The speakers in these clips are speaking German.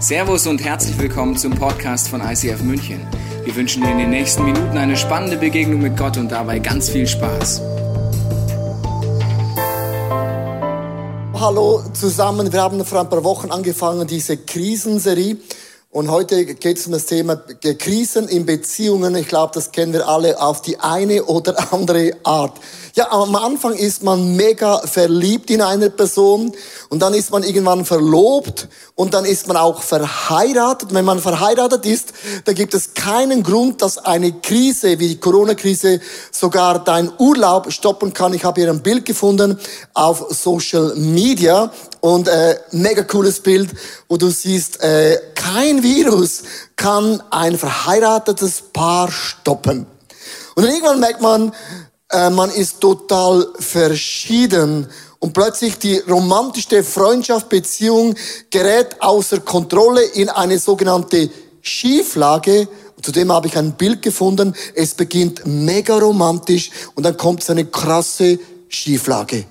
Servus und herzlich willkommen zum Podcast von ICF München. Wir wünschen dir in den nächsten Minuten eine spannende Begegnung mit Gott und dabei ganz viel Spaß. Hallo zusammen, wir haben vor ein paar Wochen angefangen, diese Krisenserie. Und heute geht es um das Thema Krisen in Beziehungen. Ich glaube, das kennen wir alle auf die eine oder andere Art. Ja, am Anfang ist man mega verliebt in eine Person und dann ist man irgendwann verlobt und dann ist man auch verheiratet. Wenn man verheiratet ist, dann gibt es keinen Grund, dass eine Krise wie die Corona-Krise sogar deinen Urlaub stoppen kann. Ich habe hier ein Bild gefunden auf Social Media und äh, mega cooles Bild, wo du siehst, äh, kein Virus kann ein verheiratetes Paar stoppen. Und irgendwann merkt man, äh, man ist total verschieden und plötzlich die romantischste Freundschaft, Beziehung gerät außer Kontrolle in eine sogenannte Schieflage. Zudem habe ich ein Bild gefunden. Es beginnt mega romantisch und dann kommt es eine krasse Schieflage.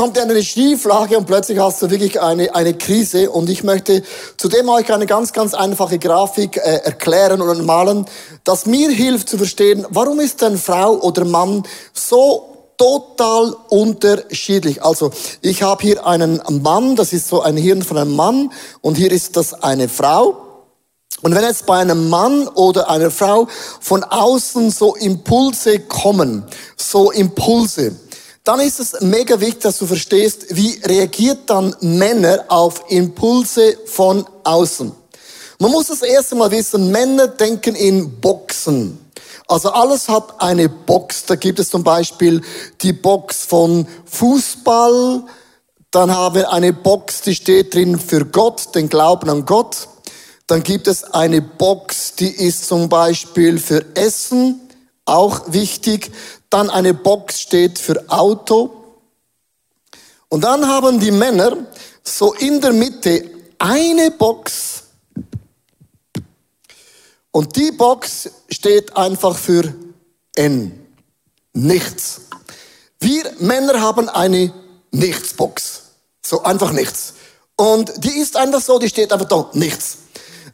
Kommt in eine Schieflage und plötzlich hast du wirklich eine, eine Krise. Und ich möchte zudem euch eine ganz, ganz einfache Grafik äh, erklären und malen, das mir hilft zu verstehen, warum ist denn Frau oder Mann so total unterschiedlich. Also ich habe hier einen Mann, das ist so ein Hirn von einem Mann und hier ist das eine Frau. Und wenn jetzt bei einem Mann oder einer Frau von außen so Impulse kommen, so Impulse, dann ist es mega wichtig, dass du verstehst, wie reagiert dann Männer auf Impulse von außen. Man muss das erste Mal wissen, Männer denken in Boxen. Also alles hat eine Box. Da gibt es zum Beispiel die Box von Fußball. Dann haben wir eine Box, die steht drin für Gott, den Glauben an Gott. Dann gibt es eine Box, die ist zum Beispiel für Essen, auch wichtig. Dann eine Box steht für Auto. Und dann haben die Männer so in der Mitte eine Box. Und die Box steht einfach für N. Nichts. Wir Männer haben eine Nichtsbox. So einfach nichts. Und die ist einfach so, die steht einfach da, nichts.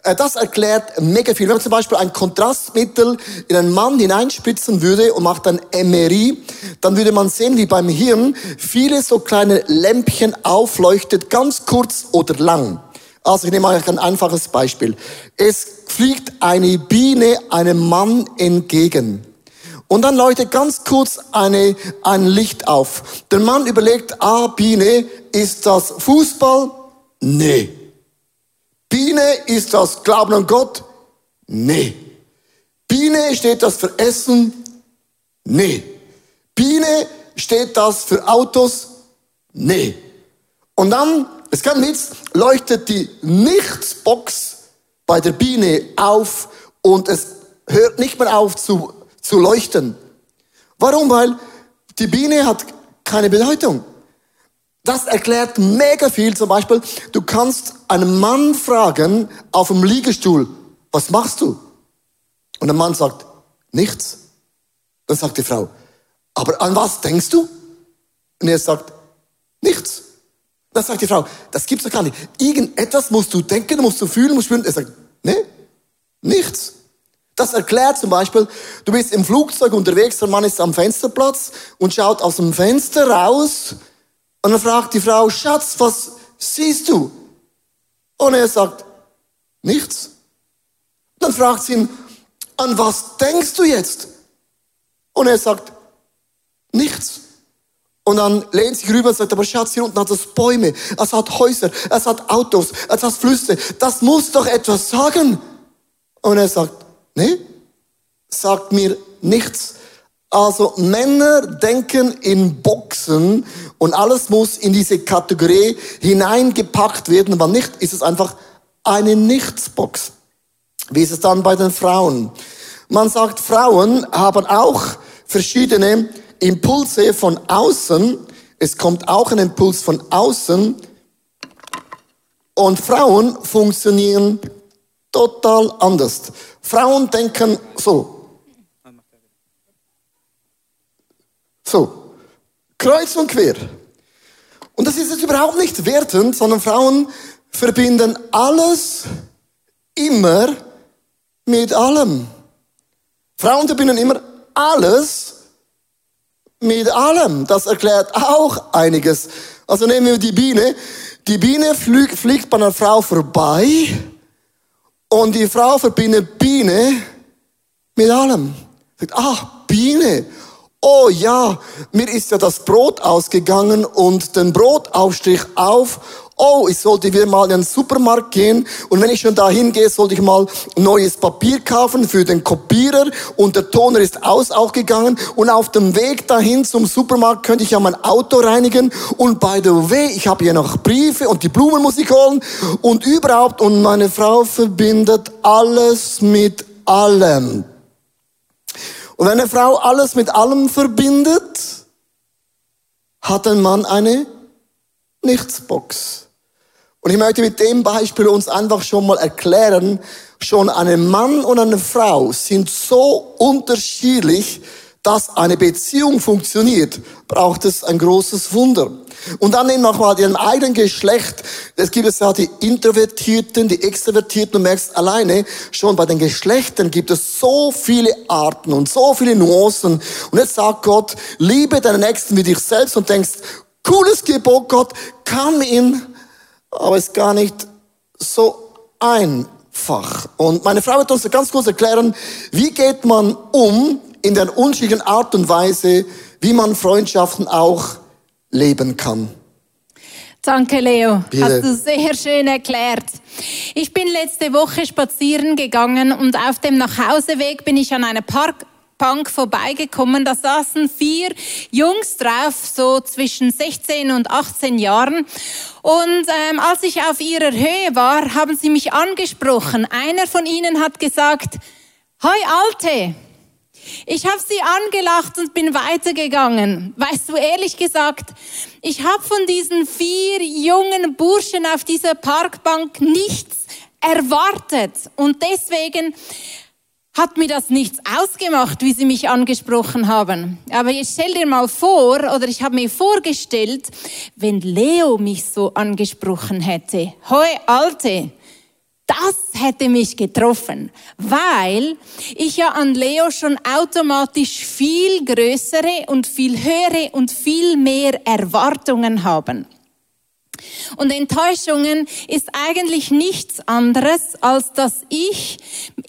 Äh, das erklärt mega viel. Wenn man zum Beispiel ein Kontrastmittel in einen Mann hineinspritzen würde und macht ein MRI, dann würde man sehen, wie beim Hirn viele so kleine Lämpchen aufleuchtet, ganz kurz oder lang. Also ich nehme euch ein einfaches Beispiel. Es fliegt eine Biene einem Mann entgegen. Und dann leuchtet ganz kurz eine, ein Licht auf. Der Mann überlegt, ah, Biene, ist das Fußball? Nee. Biene ist das Glauben an Gott? Nee. Biene steht das für Essen? Nee. Biene steht das für Autos? Nee. Und dann, es kann nichts, leuchtet die Nichtsbox bei der Biene auf und es hört nicht mehr auf zu, zu leuchten. Warum? Weil die Biene hat keine Bedeutung. Das erklärt mega viel. Zum Beispiel, du kannst einen Mann fragen auf dem Liegestuhl, was machst du? Und der Mann sagt, nichts. Dann sagt die Frau, aber an was denkst du? Und er sagt, nichts. Dann sagt die Frau, das gibt's doch gar nicht. Irgendetwas musst du denken, musst du fühlen, musst du fühlen. Er sagt, nee, nichts. Das erklärt zum Beispiel, du bist im Flugzeug unterwegs, der Mann ist am Fensterplatz und schaut aus dem Fenster raus und dann fragt die Frau, Schatz, was siehst du? Und er sagt, nichts. Dann fragt sie ihn, an was denkst du jetzt? Und er sagt, nichts. Und dann lehnt sich rüber und sagt, aber Schatz, hier unten hat es Bäume, es hat Häuser, es hat Autos, es hat Flüsse. Das muss doch etwas sagen. Und er sagt, nee, sagt mir nichts. Also Männer denken in Boxen und alles muss in diese Kategorie hineingepackt werden. Wenn nicht, ist es einfach eine Nichtsbox. Wie ist es dann bei den Frauen? Man sagt, Frauen haben auch verschiedene Impulse von außen. Es kommt auch ein Impuls von außen. Und Frauen funktionieren total anders. Frauen denken so. So. Kreuz und quer. Und das ist jetzt überhaupt nicht wertend, sondern Frauen verbinden alles immer mit allem. Frauen verbinden immer alles mit allem. Das erklärt auch einiges. Also nehmen wir die Biene. Die Biene fliegt, fliegt bei einer Frau vorbei und die Frau verbindet Biene mit allem. Sagt, ah, Biene. Oh ja, mir ist ja das Brot ausgegangen und den Brotaufstrich auf. Oh, ich sollte wieder mal in den Supermarkt gehen und wenn ich schon dahin gehe, sollte ich mal neues Papier kaufen für den Kopierer und der Toner ist aus auch gegangen. Und auf dem Weg dahin zum Supermarkt könnte ich ja mein Auto reinigen. Und by the way, ich habe hier noch Briefe und die Blumen muss ich holen. Und überhaupt und meine Frau verbindet alles mit allem. Und wenn eine Frau alles mit allem verbindet, hat ein Mann eine Nichtsbox. Und ich möchte mit dem Beispiel uns einfach schon mal erklären, schon ein Mann und eine Frau sind so unterschiedlich, dass eine Beziehung funktioniert, braucht es ein großes Wunder. Und dann eben nochmal ihrem eigenen Geschlecht. Es gibt es ja die Introvertierten, die Extrovertierten. Du merkst alleine, schon bei den Geschlechtern gibt es so viele Arten und so viele Nuancen. Und jetzt sagt Gott, liebe deinen Nächsten wie dich selbst und denkst, cooles Gebot, Gott, kann ihn aber ist gar nicht so einfach. Und meine Frau wird uns ganz kurz erklären, wie geht man um in der unterschiedlichen Art und Weise, wie man Freundschaften auch leben kann. Danke, Leo. Bitte. Hast du sehr schön erklärt. Ich bin letzte Woche spazieren gegangen und auf dem Nachhauseweg bin ich an einer Park Bank vorbeigekommen. Da saßen vier Jungs drauf, so zwischen 16 und 18 Jahren. Und ähm, als ich auf ihrer Höhe war, haben sie mich angesprochen. Einer von ihnen hat gesagt, Hoi Alte, ich habe sie angelacht und bin weitergegangen. Weißt du, ehrlich gesagt, ich habe von diesen vier jungen Burschen auf dieser Parkbank nichts erwartet. Und deswegen hat mir das nichts ausgemacht, wie sie mich angesprochen haben. Aber jetzt stell dir mal vor, oder ich habe mir vorgestellt, wenn Leo mich so angesprochen hätte. Hoi, Alte. Das hätte mich getroffen, weil ich ja an Leo schon automatisch viel größere und viel höhere und viel mehr Erwartungen haben. Und Enttäuschungen ist eigentlich nichts anderes, als dass ich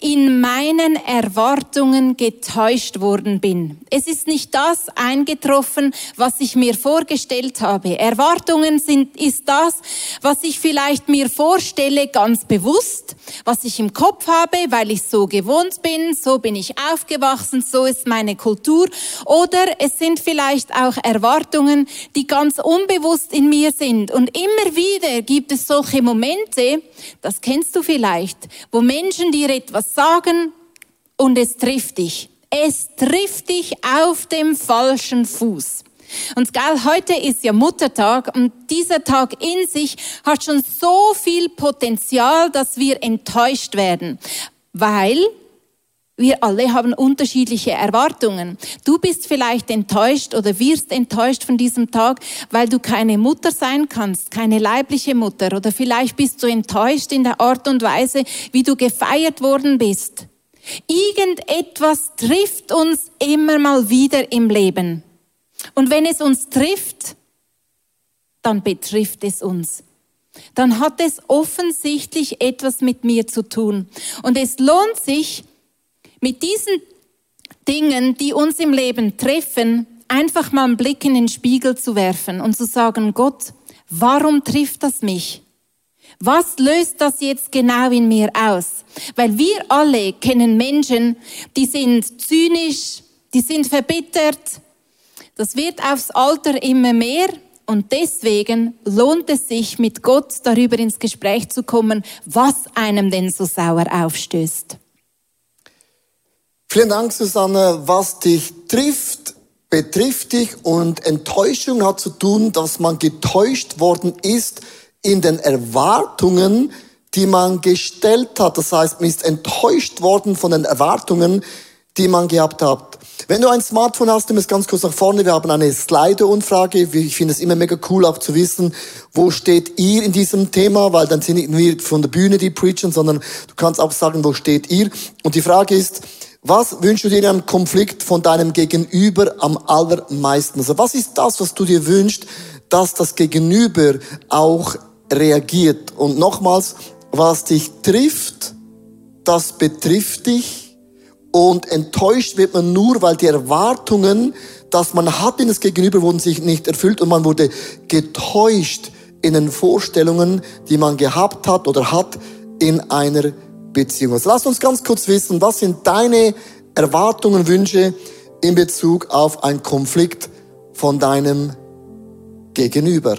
in meinen Erwartungen getäuscht worden bin. Es ist nicht das eingetroffen, was ich mir vorgestellt habe. Erwartungen sind, ist das, was ich vielleicht mir vorstelle, ganz bewusst, was ich im Kopf habe, weil ich so gewohnt bin, so bin ich aufgewachsen, so ist meine Kultur. Oder es sind vielleicht auch Erwartungen, die ganz unbewusst in mir sind und immer wieder gibt es solche Momente, das kennst du vielleicht, wo Menschen dir etwas sagen und es trifft dich. Es trifft dich auf dem falschen Fuß. Und geil, heute ist ja Muttertag und dieser Tag in sich hat schon so viel Potenzial, dass wir enttäuscht werden, weil wir alle haben unterschiedliche Erwartungen. Du bist vielleicht enttäuscht oder wirst enttäuscht von diesem Tag, weil du keine Mutter sein kannst, keine leibliche Mutter. Oder vielleicht bist du enttäuscht in der Art und Weise, wie du gefeiert worden bist. Irgendetwas trifft uns immer mal wieder im Leben. Und wenn es uns trifft, dann betrifft es uns dann hat es offensichtlich etwas mit mir zu tun. Und es lohnt sich, mit diesen Dingen, die uns im Leben treffen, einfach mal einen Blick in den Spiegel zu werfen und zu sagen, Gott, warum trifft das mich? Was löst das jetzt genau in mir aus? Weil wir alle kennen Menschen, die sind zynisch, die sind verbittert. Das wird aufs Alter immer mehr und deswegen lohnt es sich, mit Gott darüber ins Gespräch zu kommen, was einem denn so sauer aufstößt. Vielen Dank, Susanne, was dich trifft, betrifft dich und Enttäuschung hat zu tun, dass man getäuscht worden ist in den Erwartungen, die man gestellt hat. Das heißt, man ist enttäuscht worden von den Erwartungen, die man gehabt hat. Wenn du ein Smartphone hast, nimm es ganz kurz nach vorne. Wir haben eine Slido-Umfrage. Ich finde es immer mega cool, auch zu wissen, wo steht ihr in diesem Thema, weil dann sind nicht nur von der Bühne die preachen, sondern du kannst auch sagen, wo steht ihr. Und die Frage ist, was wünschst du dir in einem Konflikt von deinem Gegenüber am allermeisten? Also was ist das, was du dir wünschst, dass das Gegenüber auch reagiert? Und nochmals, was dich trifft, das betrifft dich und enttäuscht wird man nur, weil die Erwartungen, dass man hat in das Gegenüber, wurden sich nicht erfüllt und man wurde getäuscht in den Vorstellungen, die man gehabt hat oder hat in einer Beziehung. Also lass uns ganz kurz wissen, was sind deine Erwartungen, Wünsche in Bezug auf einen Konflikt von deinem Gegenüber?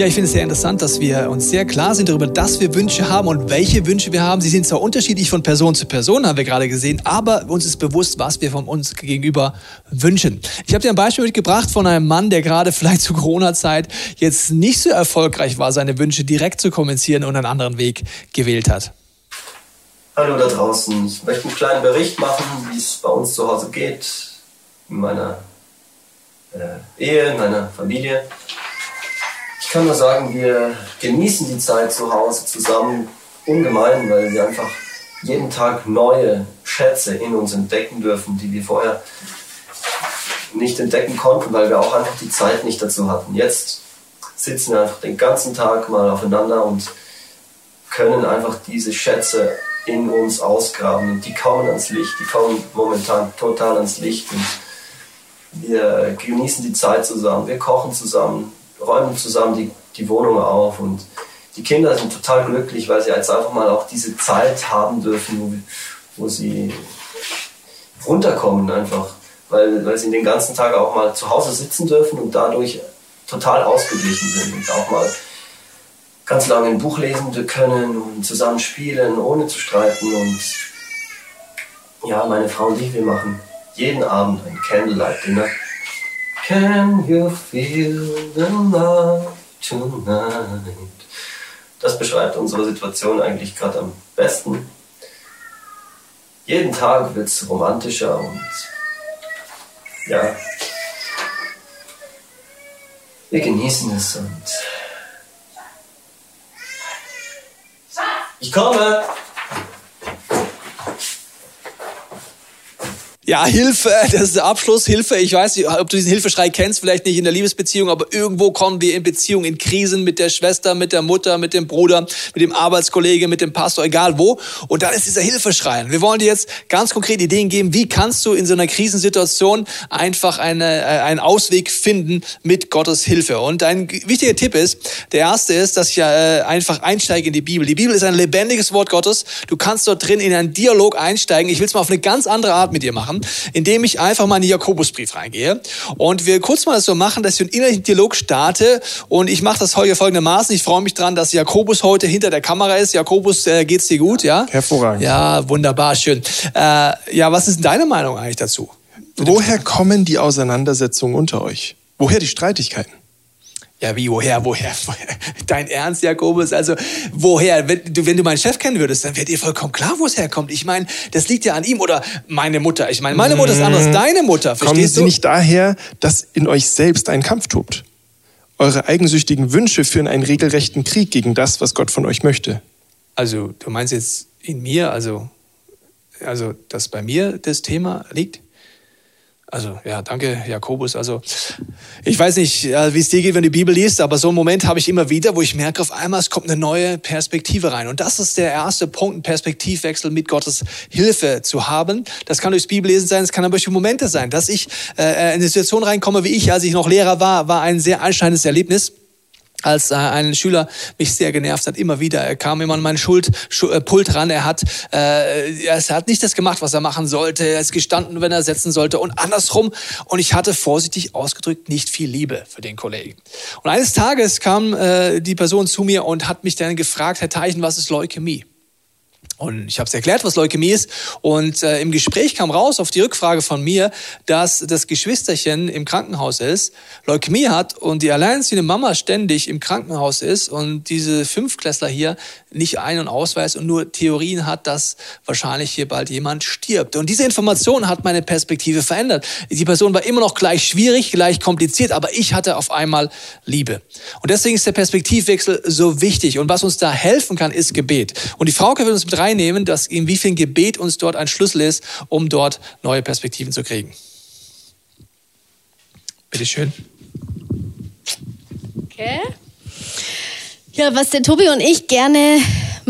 Ja, ich finde es sehr interessant, dass wir uns sehr klar sind darüber, dass wir Wünsche haben und welche Wünsche wir haben. Sie sind zwar unterschiedlich von Person zu Person, haben wir gerade gesehen, aber uns ist bewusst, was wir von uns gegenüber wünschen. Ich habe dir ein Beispiel mitgebracht von einem Mann, der gerade vielleicht zu Corona-Zeit jetzt nicht so erfolgreich war, seine Wünsche direkt zu kommunizieren und einen anderen Weg gewählt hat. Hallo da draußen. Ich möchte einen kleinen Bericht machen, wie es bei uns zu Hause geht, in meiner äh, Ehe, in meiner Familie. Ich kann nur sagen, wir genießen die Zeit zu Hause zusammen ungemein, weil wir einfach jeden Tag neue Schätze in uns entdecken dürfen, die wir vorher nicht entdecken konnten, weil wir auch einfach die Zeit nicht dazu hatten. Jetzt sitzen wir einfach den ganzen Tag mal aufeinander und können einfach diese Schätze in uns ausgraben. Und die kommen ans Licht, die kommen momentan total ans Licht. Und wir genießen die Zeit zusammen, wir kochen zusammen, räumen zusammen die, die Wohnung auf und die Kinder sind total glücklich, weil sie jetzt einfach mal auch diese Zeit haben dürfen, wo, wo sie runterkommen einfach, weil, weil sie den ganzen Tag auch mal zu Hause sitzen dürfen und dadurch total ausgeglichen sind und auch mal ganz lange ein Buch lesen können und zusammen spielen, ohne zu streiten und ja, meine Frau und ich, wir machen jeden Abend ein Candlelight Dinner Can you feel the love tonight? Das beschreibt unsere Situation eigentlich gerade am besten. Jeden Tag wird es romantischer und ja, wir genießen es und ich komme. Ja, Hilfe, das ist der Abschluss, Hilfe. Ich weiß nicht, ob du diesen Hilfeschrei kennst, vielleicht nicht in der Liebesbeziehung, aber irgendwo kommen wir in Beziehung, in Krisen mit der Schwester, mit der Mutter, mit dem Bruder, mit dem Arbeitskollege, mit dem Pastor, egal wo. Und dann ist dieser Hilfeschrei. Wir wollen dir jetzt ganz konkret Ideen geben, wie kannst du in so einer Krisensituation einfach eine, äh, einen Ausweg finden mit Gottes Hilfe. Und ein wichtiger Tipp ist, der erste ist, dass ich äh, einfach einsteige in die Bibel. Die Bibel ist ein lebendiges Wort Gottes. Du kannst dort drin in einen Dialog einsteigen. Ich will es mal auf eine ganz andere Art mit dir machen, indem ich einfach mal in den Jakobusbrief reingehe und wir kurz mal so machen, dass ich einen innerlichen Dialog starte und ich mache das heute folgendermaßen. Ich freue mich dran, dass Jakobus heute hinter der Kamera ist. Jakobus, äh, geht's dir gut, ja? Hervorragend. Ja, wunderbar, schön. Äh, ja, was ist deine Meinung eigentlich dazu? Woher kommen die Auseinandersetzungen unter euch? Woher die Streitigkeiten? Ja, wie, woher, woher, woher? Dein Ernst, Jakobus? Also, woher? Wenn du, wenn du meinen Chef kennen würdest, dann wäre dir vollkommen klar, wo es herkommt. Ich meine, das liegt ja an ihm oder meine Mutter. Ich meine, meine Mutter ist anders, deine Mutter. Verstehst Kommen sie du? nicht daher, dass in euch selbst ein Kampf tobt? Eure eigensüchtigen Wünsche führen einen regelrechten Krieg gegen das, was Gott von euch möchte. Also, du meinst jetzt in mir, also, also, dass bei mir das Thema liegt? Also ja, danke, Jakobus. Also ich weiß nicht, wie es dir geht, wenn du die Bibel liest, aber so einen Moment habe ich immer wieder, wo ich merke, auf einmal es kommt eine neue Perspektive rein. Und das ist der erste Punkt, einen Perspektivwechsel mit Gottes Hilfe zu haben. Das kann durchs Bibellesen sein, es kann aber durch Momente sein, dass ich äh, in eine Situation reinkomme, wie ich, als ich noch Lehrer war, war ein sehr einschneidendes Erlebnis als äh, ein Schüler mich sehr genervt hat, immer wieder. Er kam immer an meinen Schuld, Schul, äh, Pult ran. Er hat, äh, er hat nicht das gemacht, was er machen sollte. Er ist gestanden, wenn er setzen sollte und andersrum. Und ich hatte vorsichtig ausgedrückt nicht viel Liebe für den Kollegen. Und eines Tages kam äh, die Person zu mir und hat mich dann gefragt, Herr Teichen, was ist Leukämie? Und ich habe es erklärt, was Leukämie ist. Und äh, im Gespräch kam raus auf die Rückfrage von mir, dass das Geschwisterchen im Krankenhaus ist, Leukämie hat und die alleinerziehende Mama ständig im Krankenhaus ist und diese Fünfklässler hier nicht Ein- und Ausweis und nur Theorien hat, dass wahrscheinlich hier bald jemand stirbt. Und diese Information hat meine Perspektive verändert. Die Person war immer noch gleich schwierig, gleich kompliziert, aber ich hatte auf einmal Liebe. Und deswegen ist der Perspektivwechsel so wichtig. Und was uns da helfen kann, ist Gebet. Und die Frauke will uns mit reinnehmen, dass inwiefern Gebet uns dort ein Schlüssel ist, um dort neue Perspektiven zu kriegen. Bitte schön. Okay. Ja, was der Tobi und ich gerne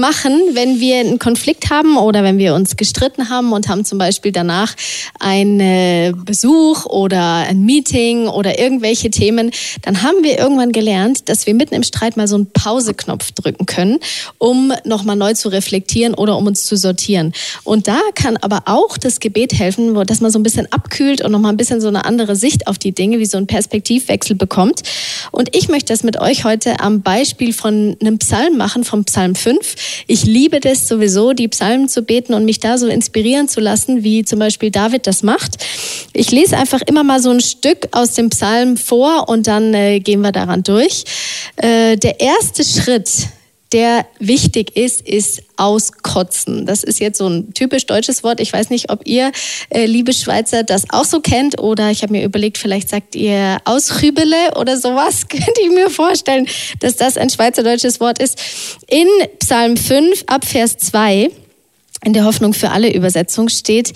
machen, wenn wir einen Konflikt haben oder wenn wir uns gestritten haben und haben zum Beispiel danach einen Besuch oder ein Meeting oder irgendwelche Themen, dann haben wir irgendwann gelernt, dass wir mitten im Streit mal so einen Pauseknopf drücken können, um nochmal neu zu reflektieren oder um uns zu sortieren. Und da kann aber auch das Gebet helfen, dass man so ein bisschen abkühlt und nochmal ein bisschen so eine andere Sicht auf die Dinge, wie so ein Perspektivwechsel bekommt. Und ich möchte das mit euch heute am Beispiel von einem Psalm machen, vom Psalm 5. Ich liebe das sowieso, die Psalmen zu beten und mich da so inspirieren zu lassen, wie zum Beispiel David das macht. Ich lese einfach immer mal so ein Stück aus dem Psalm vor und dann äh, gehen wir daran durch. Äh, der erste Schritt, der wichtig ist, ist auskotzen. Das ist jetzt so ein typisch deutsches Wort. Ich weiß nicht, ob ihr, äh, liebe Schweizer, das auch so kennt oder ich habe mir überlegt, vielleicht sagt ihr Ausrübele oder sowas. Könnte ich mir vorstellen, dass das ein schweizerdeutsches Wort ist. In Psalm 5 ab Vers 2 in der Hoffnung für alle Übersetzung steht,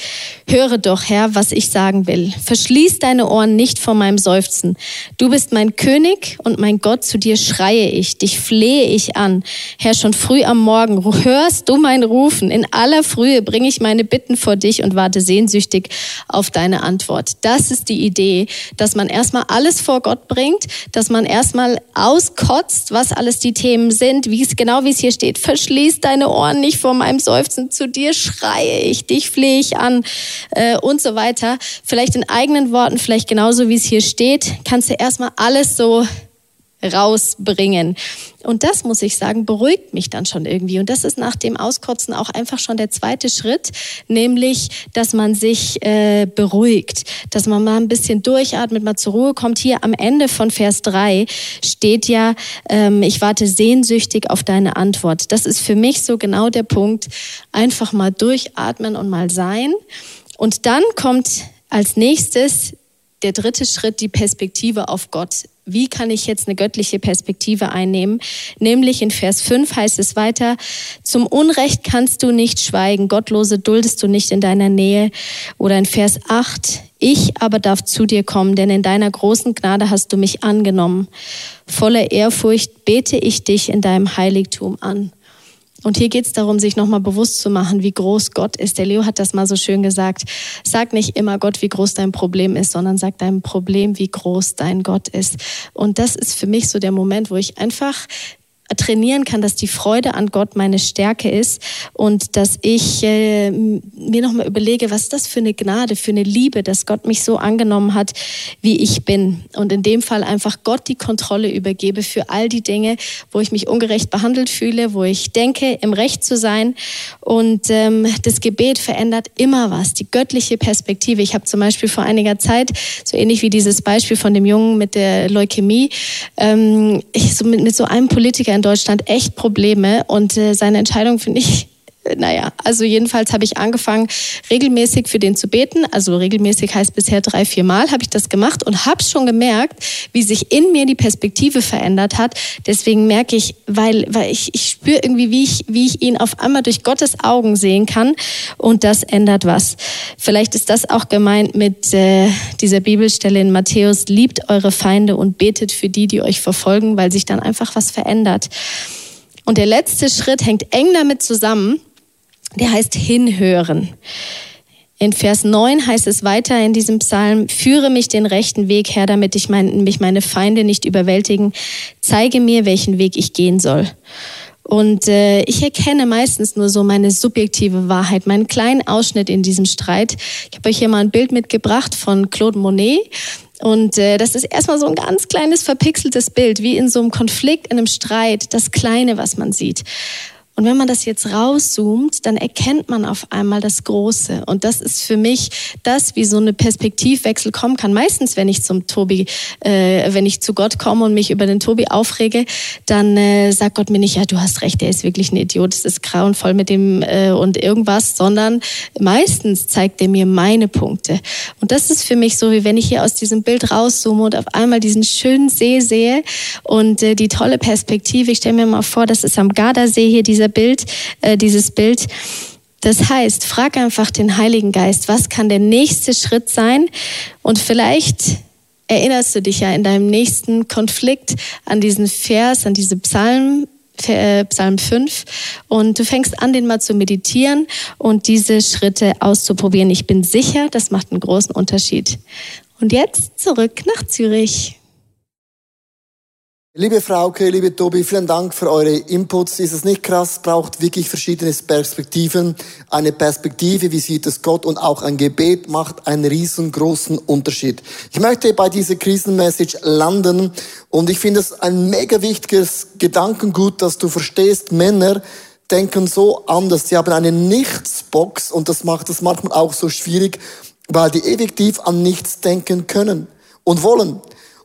höre doch, Herr, was ich sagen will. Verschließ deine Ohren nicht vor meinem Seufzen. Du bist mein König und mein Gott, zu dir schreie ich, dich flehe ich an. Herr, schon früh am Morgen hörst du mein Rufen. In aller Frühe bringe ich meine Bitten vor dich und warte sehnsüchtig auf deine Antwort. Das ist die Idee, dass man erstmal alles vor Gott bringt, dass man erstmal auskotzt, was alles die Themen sind, wie es genau wie es hier steht. Verschließ deine Ohren nicht vor meinem Seufzen zu dir schreie ich, dich flehe ich an äh, und so weiter. Vielleicht in eigenen Worten, vielleicht genauso wie es hier steht, kannst du erstmal alles so rausbringen. Und das, muss ich sagen, beruhigt mich dann schon irgendwie. Und das ist nach dem Auskotzen auch einfach schon der zweite Schritt, nämlich, dass man sich äh, beruhigt, dass man mal ein bisschen durchatmet, mal zur Ruhe kommt. Hier am Ende von Vers 3 steht ja, ähm, ich warte sehnsüchtig auf deine Antwort. Das ist für mich so genau der Punkt, einfach mal durchatmen und mal sein. Und dann kommt als nächstes der dritte Schritt, die Perspektive auf Gott wie kann ich jetzt eine göttliche Perspektive einnehmen? Nämlich in Vers 5 heißt es weiter, zum Unrecht kannst du nicht schweigen, Gottlose duldest du nicht in deiner Nähe. Oder in Vers 8, ich aber darf zu dir kommen, denn in deiner großen Gnade hast du mich angenommen. Voller Ehrfurcht bete ich dich in deinem Heiligtum an. Und hier geht es darum, sich nochmal bewusst zu machen, wie groß Gott ist. Der Leo hat das mal so schön gesagt. Sag nicht immer Gott, wie groß dein Problem ist, sondern sag deinem Problem, wie groß dein Gott ist. Und das ist für mich so der Moment, wo ich einfach trainieren kann, dass die Freude an Gott meine Stärke ist und dass ich äh, mir nochmal überlege, was ist das für eine Gnade, für eine Liebe, dass Gott mich so angenommen hat, wie ich bin. Und in dem Fall einfach Gott die Kontrolle übergebe für all die Dinge, wo ich mich ungerecht behandelt fühle, wo ich denke, im Recht zu sein. Und ähm, das Gebet verändert immer was, die göttliche Perspektive. Ich habe zum Beispiel vor einiger Zeit, so ähnlich wie dieses Beispiel von dem Jungen mit der Leukämie, ähm, ich so mit, mit so einem Politiker in Deutschland echt Probleme. Und äh, seine Entscheidung finde ich naja, also jedenfalls habe ich angefangen, regelmäßig für den zu beten. Also regelmäßig heißt bisher drei, vier Mal habe ich das gemacht und habe schon gemerkt, wie sich in mir die Perspektive verändert hat. Deswegen merke ich, weil, weil ich, ich spüre irgendwie, wie ich, wie ich ihn auf einmal durch Gottes Augen sehen kann und das ändert was. Vielleicht ist das auch gemeint mit äh, dieser Bibelstelle in Matthäus, liebt eure Feinde und betet für die, die euch verfolgen, weil sich dann einfach was verändert. Und der letzte Schritt hängt eng damit zusammen, der heißt hinhören. In Vers 9 heißt es weiter in diesem Psalm, führe mich den rechten Weg her, damit ich mein, mich meine Feinde nicht überwältigen. Zeige mir, welchen Weg ich gehen soll. Und äh, ich erkenne meistens nur so meine subjektive Wahrheit, meinen kleinen Ausschnitt in diesem Streit. Ich habe euch hier mal ein Bild mitgebracht von Claude Monet. Und äh, das ist erstmal so ein ganz kleines verpixeltes Bild, wie in so einem Konflikt, in einem Streit, das Kleine, was man sieht. Und wenn man das jetzt rauszoomt, dann erkennt man auf einmal das Große. Und das ist für mich das, wie so eine Perspektivwechsel kommen kann. Meistens, wenn ich zum Tobi, äh, wenn ich zu Gott komme und mich über den Tobi aufrege, dann äh, sagt Gott mir nicht, ja, du hast recht, der ist wirklich ein Idiot, es ist grauenvoll mit dem äh, und irgendwas, sondern meistens zeigt er mir meine Punkte. Und das ist für mich so, wie wenn ich hier aus diesem Bild rauszoome und auf einmal diesen schönen See sehe und äh, die tolle Perspektive. Ich stelle mir mal vor, das ist am Gardasee hier dieser dieser Bild, äh, dieses Bild. Das heißt, frag einfach den Heiligen Geist, was kann der nächste Schritt sein? Und vielleicht erinnerst du dich ja in deinem nächsten Konflikt an diesen Vers, an diese Psalm, äh, Psalm 5 und du fängst an, den mal zu meditieren und diese Schritte auszuprobieren. Ich bin sicher, das macht einen großen Unterschied. Und jetzt zurück nach Zürich. Liebe Frauke, liebe Tobi, vielen Dank für eure Inputs. Ist es nicht krass? Braucht wirklich verschiedene Perspektiven. Eine Perspektive, wie sieht es Gott und auch ein Gebet macht einen riesengroßen Unterschied. Ich möchte bei dieser Krisenmessage landen und ich finde es ein mega wichtiges Gedankengut, dass du verstehst, Männer denken so anders. Sie haben eine Nichtsbox und das macht es manchmal auch so schwierig, weil die effektiv an nichts denken können und wollen.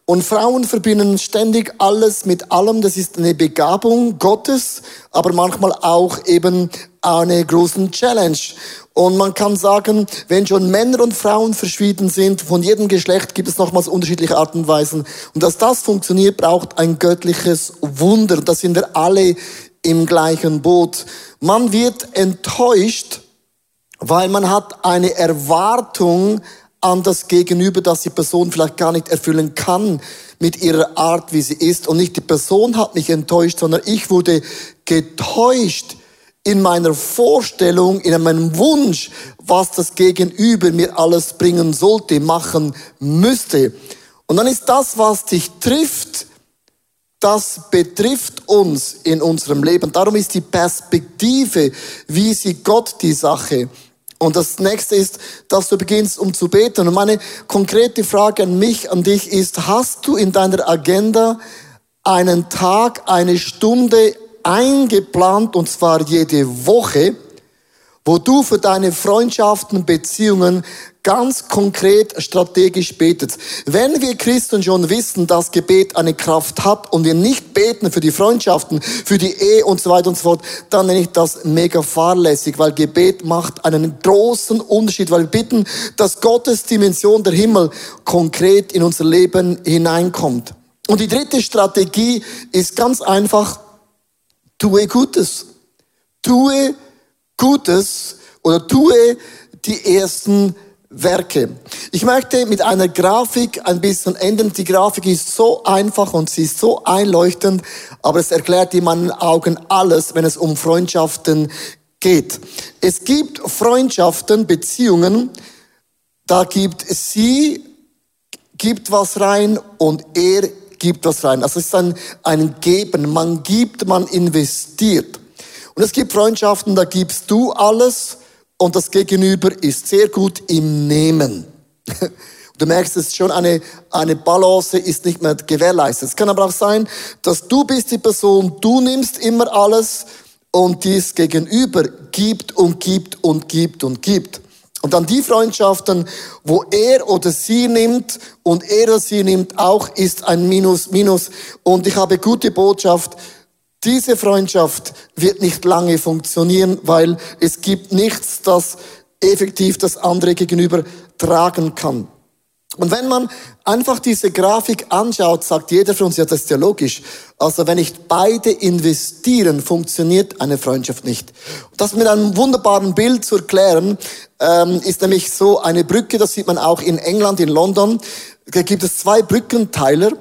Und Frauen verbinden ständig alles mit allem. Das ist eine Begabung Gottes, aber manchmal auch eben eine große Challenge. Und man kann sagen, wenn schon Männer und Frauen verschieden sind, von jedem Geschlecht gibt es nochmals unterschiedliche Arten und Weisen. Und dass das funktioniert, braucht ein göttliches Wunder. Da sind wir alle im gleichen Boot. Man wird enttäuscht, weil man hat eine Erwartung an das Gegenüber, das die Person vielleicht gar nicht erfüllen kann mit ihrer Art, wie sie ist. Und nicht die Person hat mich enttäuscht, sondern ich wurde getäuscht in meiner Vorstellung, in meinem Wunsch, was das Gegenüber mir alles bringen sollte, machen müsste. Und dann ist das, was dich trifft, das betrifft uns in unserem Leben. Darum ist die Perspektive, wie sieht Gott die Sache, und das nächste ist, dass du beginnst, um zu beten. Und meine konkrete Frage an mich, an dich ist, hast du in deiner Agenda einen Tag, eine Stunde eingeplant, und zwar jede Woche, wo du für deine Freundschaften, Beziehungen ganz konkret strategisch betet. Wenn wir Christen schon wissen, dass Gebet eine Kraft hat und wir nicht beten für die Freundschaften, für die Ehe und so weiter und so fort, dann nenne ich das mega fahrlässig, weil Gebet macht einen großen Unterschied, weil wir bitten, dass Gottes Dimension der Himmel konkret in unser Leben hineinkommt. Und die dritte Strategie ist ganz einfach, tue Gutes. Tue Gutes oder tue die ersten Werke. Ich möchte mit einer Grafik ein bisschen enden. Die Grafik ist so einfach und sie ist so einleuchtend, aber es erklärt in meinen Augen alles, wenn es um Freundschaften geht. Es gibt Freundschaften, Beziehungen, da gibt sie, gibt was rein und er gibt was rein. Also es ist ein, ein Geben. Man gibt, man investiert. Und es gibt Freundschaften, da gibst du alles und das Gegenüber ist sehr gut im Nehmen. Du merkst, es ist schon eine, eine Balance ist nicht mehr gewährleistet. Es kann aber auch sein, dass du bist die Person, du nimmst immer alles und dies Gegenüber gibt und gibt und gibt und gibt. Und dann die Freundschaften, wo er oder sie nimmt und er oder sie nimmt auch, ist ein Minus, Minus. Und ich habe gute Botschaft. Diese Freundschaft wird nicht lange funktionieren, weil es gibt nichts, das effektiv das andere gegenüber tragen kann. Und wenn man einfach diese Grafik anschaut, sagt jeder von uns, ja, das ist ja logisch. Also wenn nicht beide investieren, funktioniert eine Freundschaft nicht. Das mit einem wunderbaren Bild zu erklären, ähm, ist nämlich so eine Brücke, das sieht man auch in England, in London. Da gibt es zwei Brückenteiler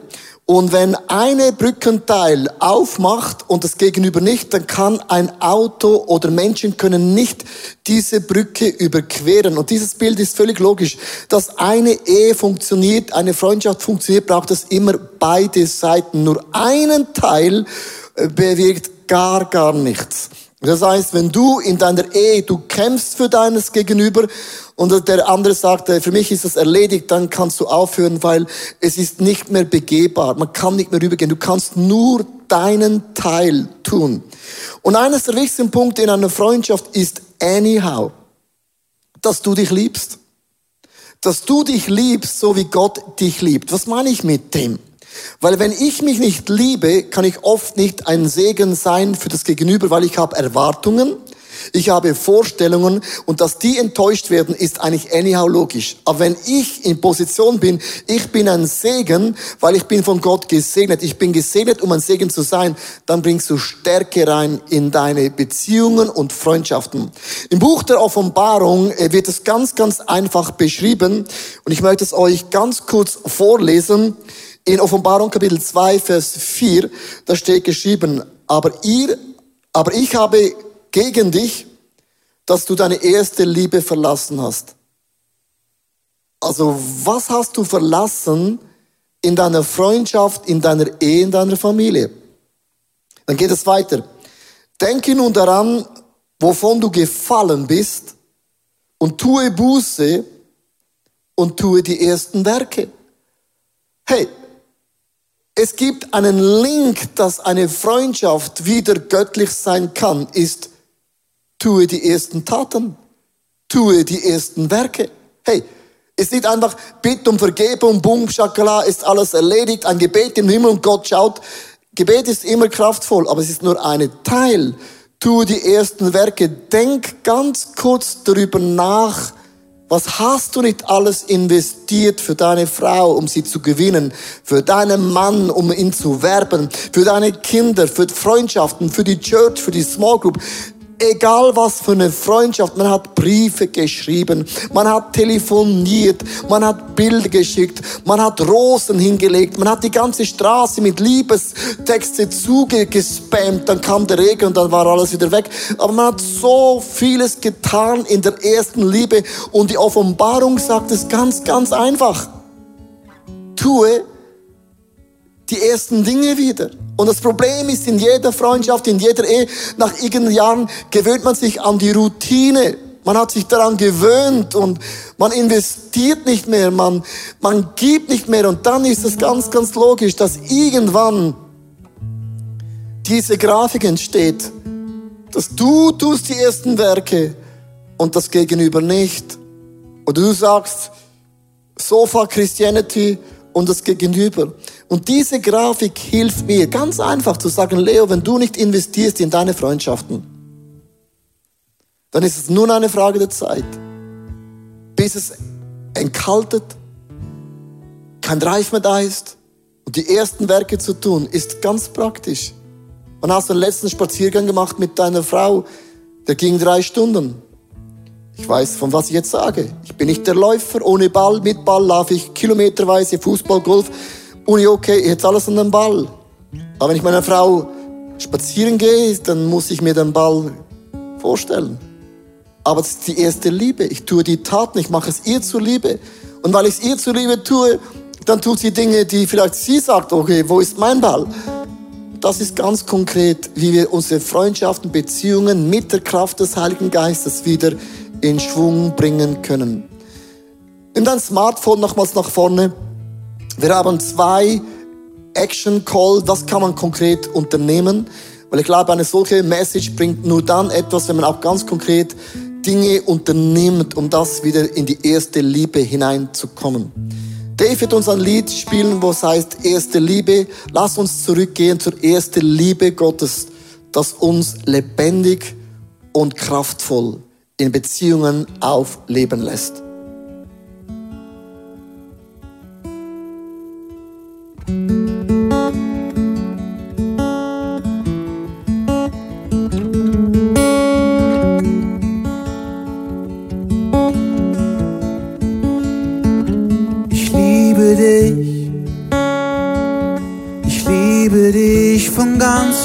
und wenn eine Brückenteil aufmacht und das Gegenüber nicht, dann kann ein Auto oder Menschen können nicht diese Brücke überqueren. Und dieses Bild ist völlig logisch. Dass eine Ehe funktioniert, eine Freundschaft funktioniert, braucht es immer beide Seiten. Nur einen Teil äh, bewirkt gar, gar nichts. Das heißt, wenn du in deiner Ehe, du kämpfst für deines Gegenüber und der andere sagt, äh, für mich ist das erledigt, dann kannst du aufhören, weil es ist nicht mehr begehbar. Man kann nicht mehr rübergehen. Du kannst nur deinen Teil tun. Und eines der wichtigsten Punkte in einer Freundschaft ist anyhow, dass du dich liebst. Dass du dich liebst, so wie Gott dich liebt. Was meine ich mit dem? Weil wenn ich mich nicht liebe, kann ich oft nicht ein Segen sein für das Gegenüber, weil ich habe Erwartungen, ich habe Vorstellungen und dass die enttäuscht werden, ist eigentlich anyhow logisch. Aber wenn ich in Position bin, ich bin ein Segen, weil ich bin von Gott gesegnet, ich bin gesegnet, um ein Segen zu sein, dann bringst du Stärke rein in deine Beziehungen und Freundschaften. Im Buch der Offenbarung äh, wird es ganz, ganz einfach beschrieben und ich möchte es euch ganz kurz vorlesen. In Offenbarung Kapitel 2, Vers 4, da steht geschrieben, aber ihr, aber ich habe gegen dich, dass du deine erste Liebe verlassen hast. Also, was hast du verlassen in deiner Freundschaft, in deiner Ehe, in deiner Familie? Dann geht es weiter. Denke nun daran, wovon du gefallen bist und tue Buße und tue die ersten Werke. Hey, es gibt einen Link, dass eine Freundschaft wieder göttlich sein kann, ist, tue die ersten Taten, tue die ersten Werke. Hey, es ist nicht einfach, bitte um Vergebung, boom, schakala, ist alles erledigt, ein Gebet im Himmel und Gott schaut. Gebet ist immer kraftvoll, aber es ist nur ein Teil. Tue die ersten Werke. Denk ganz kurz darüber nach, was hast du nicht alles investiert für deine Frau, um sie zu gewinnen? Für deinen Mann, um ihn zu werben? Für deine Kinder, für Freundschaften, für die Church, für die Small Group? Egal was für eine Freundschaft, man hat Briefe geschrieben, man hat telefoniert, man hat Bilder geschickt, man hat Rosen hingelegt, man hat die ganze Straße mit Liebestexte zugespammt, dann kam der Regen und dann war alles wieder weg. Aber man hat so vieles getan in der ersten Liebe und die Offenbarung sagt es ganz, ganz einfach. Tue die ersten Dinge wieder. Und das Problem ist, in jeder Freundschaft, in jeder Ehe, nach irgendeinen Jahren gewöhnt man sich an die Routine. Man hat sich daran gewöhnt und man investiert nicht mehr, man, man gibt nicht mehr. Und dann ist es ganz, ganz logisch, dass irgendwann diese Grafik entsteht, dass du tust die ersten Werke und das Gegenüber nicht. Oder du sagst, Sofa Christianity und das Gegenüber. Und diese Grafik hilft mir ganz einfach zu sagen, Leo, wenn du nicht investierst in deine Freundschaften, dann ist es nur eine Frage der Zeit, bis es entkaltet, kein Reif mehr da ist Und die ersten Werke zu tun, ist ganz praktisch. Wann hast du den letzten Spaziergang gemacht mit deiner Frau? Der ging drei Stunden. Ich weiß, von was ich jetzt sage. Ich bin nicht der Läufer. Ohne Ball, mit Ball laufe ich kilometerweise Fußball, Golf. Ohne okay, jetzt alles an den Ball. Aber wenn ich meiner Frau spazieren gehe, dann muss ich mir den Ball vorstellen. Aber das ist die erste Liebe. Ich tue die Taten, ich mache es ihr zur Liebe. Und weil ich es ihr zur Liebe tue, dann tut sie Dinge, die vielleicht sie sagt, okay, wo ist mein Ball? Das ist ganz konkret, wie wir unsere Freundschaften, Beziehungen mit der Kraft des Heiligen Geistes wieder in Schwung bringen können. Nimm dein Smartphone nochmals nach vorne. Wir haben zwei Action Call. Was kann man konkret unternehmen? Weil ich glaube, eine solche Message bringt nur dann etwas, wenn man auch ganz konkret Dinge unternimmt, um das wieder in die erste Liebe hineinzukommen. Dave wird uns ein Lied spielen, wo es heißt, erste Liebe. Lass uns zurückgehen zur ersten Liebe Gottes, das uns lebendig und kraftvoll in Beziehungen aufleben lässt.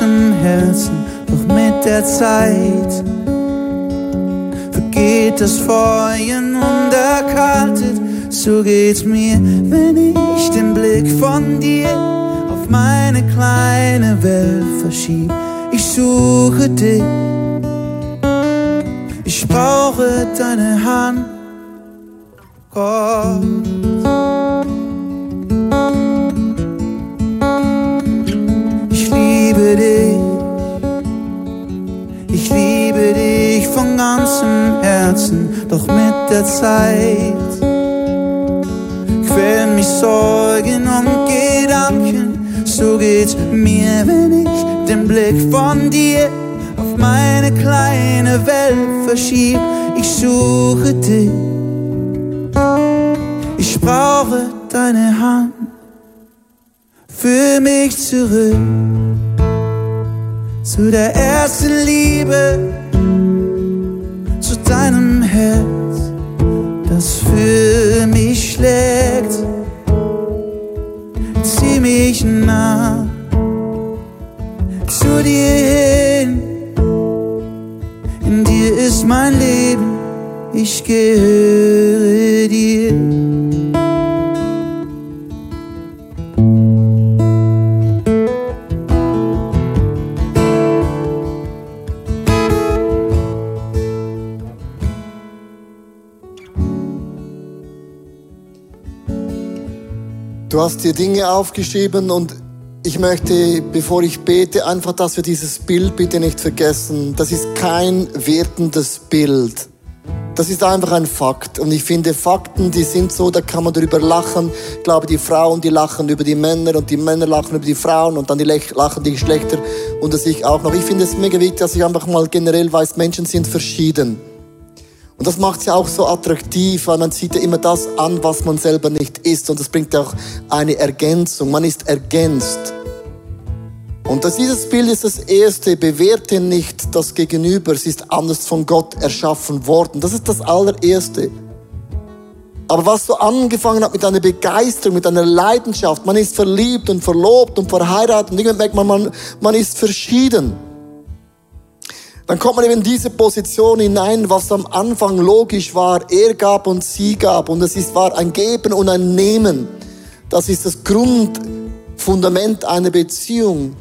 ganzem Herzen, doch mit der Zeit vergeht das Feuer und erkaltet. So geht's mir, wenn ich den Blick von dir auf meine kleine Welt verschieb. Ich suche dich, ich brauche deine Hand, Gott. liebe dich, ich liebe dich von ganzem Herzen, doch mit der Zeit quälen mich Sorgen und Gedanken. So geht's mir, wenn ich den Blick von dir auf meine kleine Welt verschieb. Ich suche dich, ich brauche deine Hand für mich zurück zu der ersten Liebe, deinem Herz, das für mich schlägt. Zieh mich nah zu dir hin, in dir ist mein Leben, ich gehöre dir. Du hast dir Dinge aufgeschrieben und ich möchte, bevor ich bete, einfach, dass wir dieses Bild bitte nicht vergessen. Das ist kein wertendes Bild. Das ist einfach ein Fakt. Und ich finde, Fakten, die sind so, da kann man darüber lachen. Ich glaube, die Frauen, die lachen über die Männer und die Männer lachen über die Frauen und dann die lachen die Geschlechter unter sich auch noch. Ich finde es mega wichtig, dass ich einfach mal generell weiß, Menschen sind verschieden. Und das macht sie auch so attraktiv, weil man sieht ja immer das an, was man selber nicht ist. Und das bringt ja auch eine Ergänzung. Man ist ergänzt. Und das, dieses Bild ist das erste. Bewerte nicht das Gegenüber. Es ist anders von Gott erschaffen worden. Das ist das allererste. Aber was so angefangen hat mit einer Begeisterung, mit einer Leidenschaft, man ist verliebt und verlobt und verheiratet und irgendwann merkt man, man, man ist verschieden dann kommt man eben in diese Position hinein, was am Anfang logisch war. Er gab und sie gab. Und es ist, war ein Geben und ein Nehmen. Das ist das Grundfundament einer Beziehung.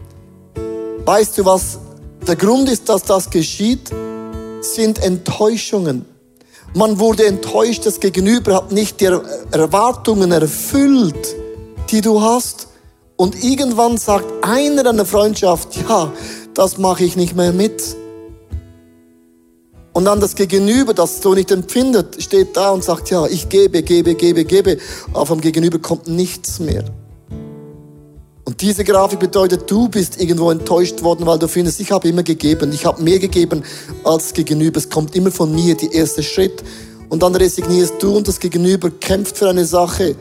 Weißt du, was der Grund ist, dass das geschieht? Sind Enttäuschungen. Man wurde enttäuscht, das Gegenüber hat nicht die Erwartungen erfüllt, die du hast. Und irgendwann sagt einer deiner Freundschaft, ja, das mache ich nicht mehr mit. Und dann das Gegenüber, das so nicht empfindet, steht da und sagt, ja, ich gebe, gebe, gebe, gebe. Aber vom Gegenüber kommt nichts mehr. Und diese Grafik bedeutet, du bist irgendwo enttäuscht worden, weil du findest, ich habe immer gegeben, ich habe mehr gegeben als Gegenüber. Es kommt immer von mir, der erste Schritt. Und dann resignierst du und das Gegenüber kämpft für eine Sache.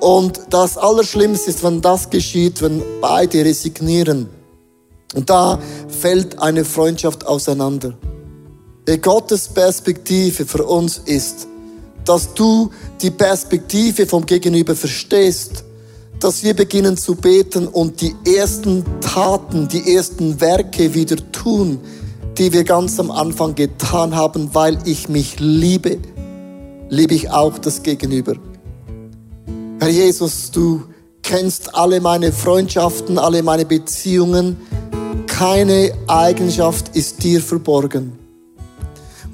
Und das Allerschlimmste ist, wenn das geschieht, wenn beide resignieren. Und da fällt eine Freundschaft auseinander. Die Gottes Perspektive für uns ist, dass du die Perspektive vom Gegenüber verstehst, dass wir beginnen zu beten und die ersten Taten, die ersten Werke wieder tun, die wir ganz am Anfang getan haben, weil ich mich liebe, liebe ich auch das Gegenüber. Herr Jesus, du kennst alle meine Freundschaften, alle meine Beziehungen. Keine Eigenschaft ist dir verborgen.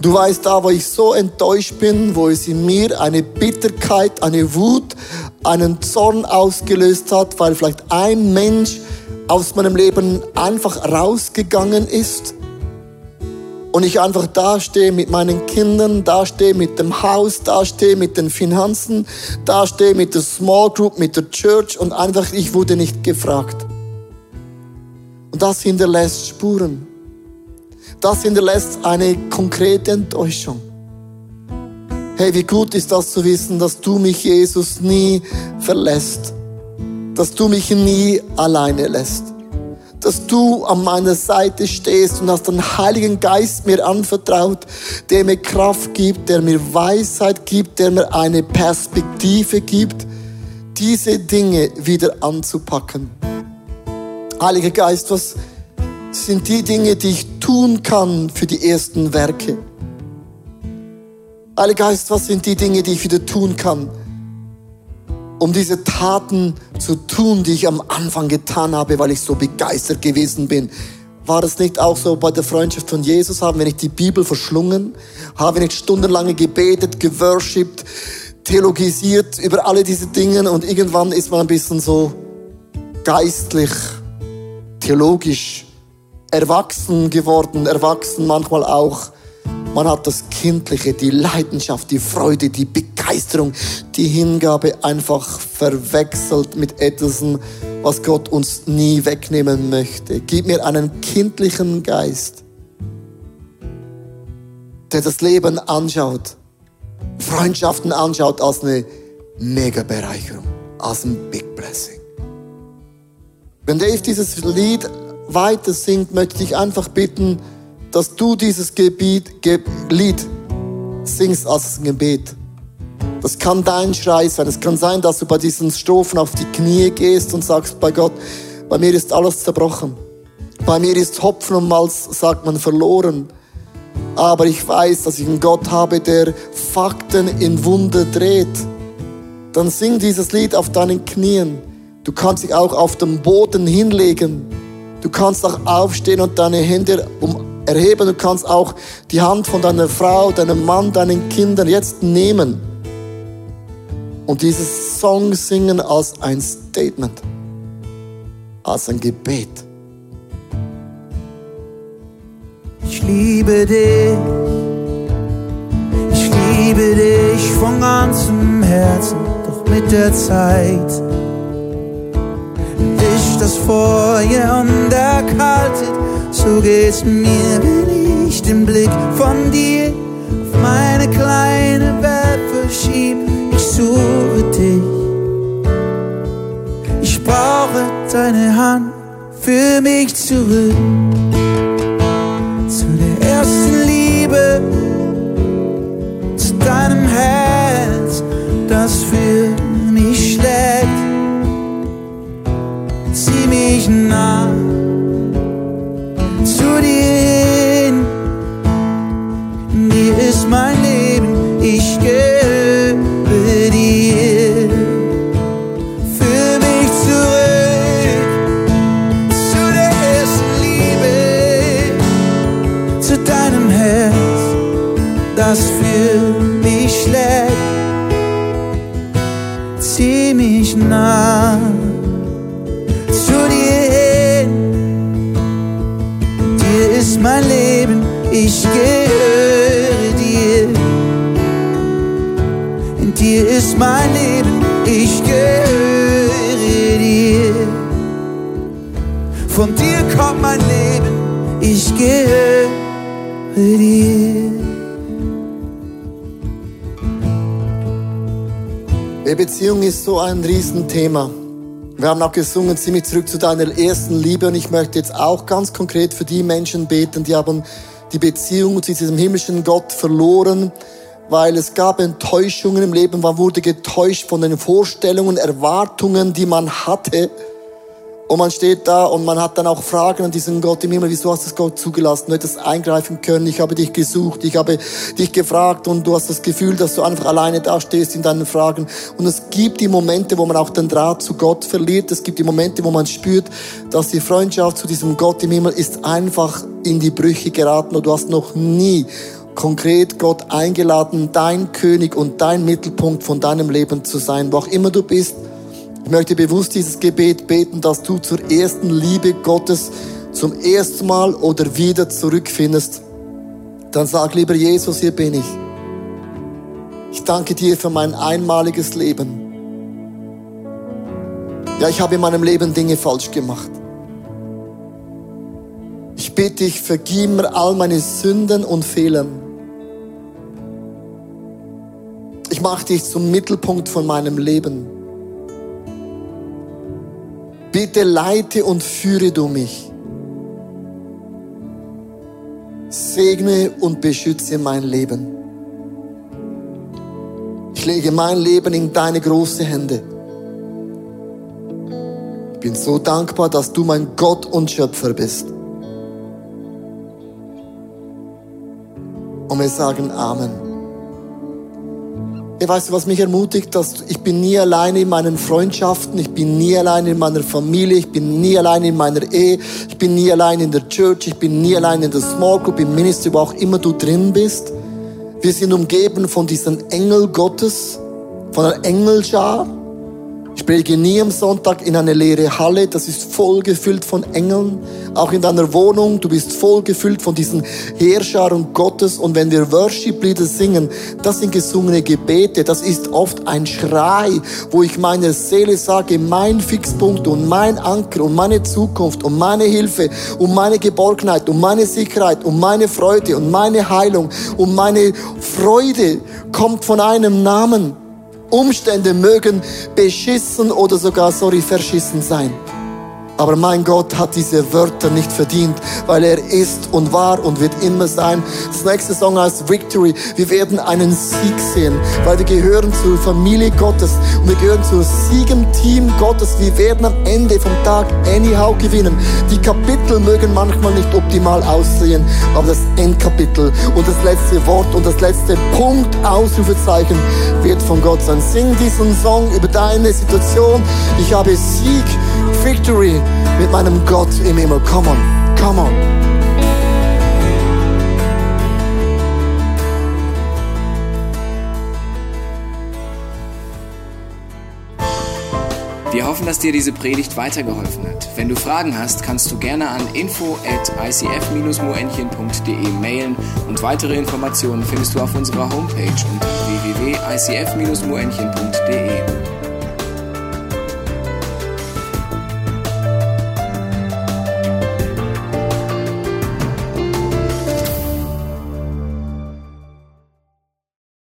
Du weißt da, wo ich so enttäuscht bin, wo es in mir eine Bitterkeit, eine Wut, einen Zorn ausgelöst hat, weil vielleicht ein Mensch aus meinem Leben einfach rausgegangen ist und ich einfach dastehe mit meinen Kindern, dastehe mit dem Haus, dastehe mit den Finanzen, dastehe mit der Small Group, mit der Church und einfach ich wurde nicht gefragt. Und das hinterlässt Spuren das hinterlässt eine konkrete Enttäuschung. Hey, wie gut ist das zu wissen, dass du mich, Jesus, nie verlässt. Dass du mich nie alleine lässt. Dass du an meiner Seite stehst und hast den Heiligen Geist mir anvertraut, der mir Kraft gibt, der mir Weisheit gibt, der mir eine Perspektive gibt, diese Dinge wieder anzupacken. Heiliger Geist, was sind die Dinge, die ich tun kann für die ersten Werke. Heiliger Geist, was sind die Dinge, die ich wieder tun kann, um diese Taten zu tun, die ich am Anfang getan habe, weil ich so begeistert gewesen bin? War es nicht auch so bei der Freundschaft von Jesus? Haben wir nicht die Bibel verschlungen? Haben wir nicht stundenlange gebetet, geworshipped, theologisiert über alle diese Dinge und irgendwann ist man ein bisschen so geistlich, theologisch erwachsen geworden, erwachsen manchmal auch. Man hat das Kindliche, die Leidenschaft, die Freude, die Begeisterung, die Hingabe einfach verwechselt mit etwas, was Gott uns nie wegnehmen möchte. Gib mir einen kindlichen Geist, der das Leben anschaut, Freundschaften anschaut als eine Mega-Bereicherung, als ein Big Blessing. Wenn Dave dieses Lied weiter singt, möchte ich einfach bitten, dass du dieses Gebiet, Ge Lied singst als ein Gebet. Das kann dein Schrei sein. Es kann sein, dass du bei diesen Strophen auf die Knie gehst und sagst, bei Gott, bei mir ist alles zerbrochen. Bei mir ist Hopfen und Malz, sagt man, verloren. Aber ich weiß, dass ich einen Gott habe, der Fakten in Wunder dreht. Dann sing dieses Lied auf deinen Knien. Du kannst dich auch auf dem Boden hinlegen Du kannst auch aufstehen und deine Hände erheben. Du kannst auch die Hand von deiner Frau, deinem Mann, deinen Kindern jetzt nehmen und dieses Song singen als ein Statement, als ein Gebet. Ich liebe dich, ich liebe dich von ganzem Herzen, doch mit der Zeit das Feuer und erkaltet. So geht's mir, wenn ich den Blick von dir auf meine kleine Welt verschieb. Ich suche dich. Ich brauche deine Hand für mich zurück. Zu der ersten Liebe, zu deinem Herz, das für mich schlägt zieh mich nah zu dir hin. Dir ist mein Leben, ich gebe dir. Für mich zurück zu der ersten Liebe, zu deinem Herz, das für mich schlägt. Zieh mich nah. Mein Leben, ich gehöre dir. In dir ist mein Leben, ich gehöre dir. Von dir kommt mein Leben, ich gehöre dir. Beziehung ist so ein Riesenthema. Wir haben auch gesungen, zieh mich zurück zu deiner ersten Liebe und ich möchte jetzt auch ganz konkret für die Menschen beten, die haben die Beziehung zu diesem himmlischen Gott verloren, weil es gab Enttäuschungen im Leben, man wurde getäuscht von den Vorstellungen, Erwartungen, die man hatte. Und man steht da und man hat dann auch Fragen an diesen Gott im Himmel, wieso hast du das Gott zugelassen? Du hättest eingreifen können, ich habe dich gesucht, ich habe dich gefragt und du hast das Gefühl, dass du einfach alleine da stehst in deinen Fragen. Und es gibt die Momente, wo man auch den Draht zu Gott verliert. Es gibt die Momente, wo man spürt, dass die Freundschaft zu diesem Gott im Himmel ist einfach in die Brüche geraten und du hast noch nie konkret Gott eingeladen, dein König und dein Mittelpunkt von deinem Leben zu sein, wo auch immer du bist ich möchte bewusst dieses Gebet beten, dass du zur ersten Liebe Gottes zum ersten Mal oder wieder zurückfindest. Dann sag lieber Jesus, hier bin ich. Ich danke dir für mein einmaliges Leben. Ja, ich habe in meinem Leben Dinge falsch gemacht. Ich bitte dich, vergib mir all meine Sünden und Fehler. Ich mache dich zum Mittelpunkt von meinem Leben. Bitte leite und führe du mich. Segne und beschütze mein Leben. Ich lege mein Leben in deine große Hände. Ich bin so dankbar, dass du mein Gott und Schöpfer bist. Und wir sagen Amen. Weißt du, was mich ermutigt, dass ich bin nie alleine in meinen Freundschaften, ich bin nie alleine in meiner Familie, ich bin nie alleine in meiner Ehe, ich bin nie alleine in der Church, ich bin nie alleine in der Small Group, im Ministry, wo auch immer du drin bist. Wir sind umgeben von diesen Engel Gottes, von einer Engelschar. Ich predige nie am Sonntag in eine leere Halle, das ist voll gefüllt von Engeln. Auch in deiner Wohnung, du bist voll gefüllt von diesen Heerscharen Gottes. Und wenn wir Worship-Lieder singen, das sind gesungene Gebete, das ist oft ein Schrei, wo ich meiner Seele sage, mein Fixpunkt und mein Anker und meine Zukunft und meine Hilfe und meine Geborgenheit und meine Sicherheit und meine Freude und meine Heilung und meine Freude kommt von einem Namen. Umstände mögen beschissen oder sogar, sorry, verschissen sein. Aber mein Gott hat diese Wörter nicht verdient, weil er ist und war und wird immer sein. Das nächste Song heißt Victory. Wir werden einen Sieg sehen, weil wir gehören zur Familie Gottes und wir gehören zur Siegenteam Gottes. Wir werden am Ende vom Tag anyhow gewinnen. Die Kapitel mögen manchmal nicht optimal aussehen, aber das Endkapitel und das letzte Wort und das letzte Punkt, Ausrufezeichen, wird von Gott sein. Sing diesen Song über deine Situation. Ich habe Sieg, Victory mit meinem Gott im Himmel. Come on, come on. Wir hoffen, dass dir diese Predigt weitergeholfen hat. Wenn du Fragen hast, kannst du gerne an info at icf-moenchen.de mailen und weitere Informationen findest du auf unserer Homepage unter www.icf-moenchen.de.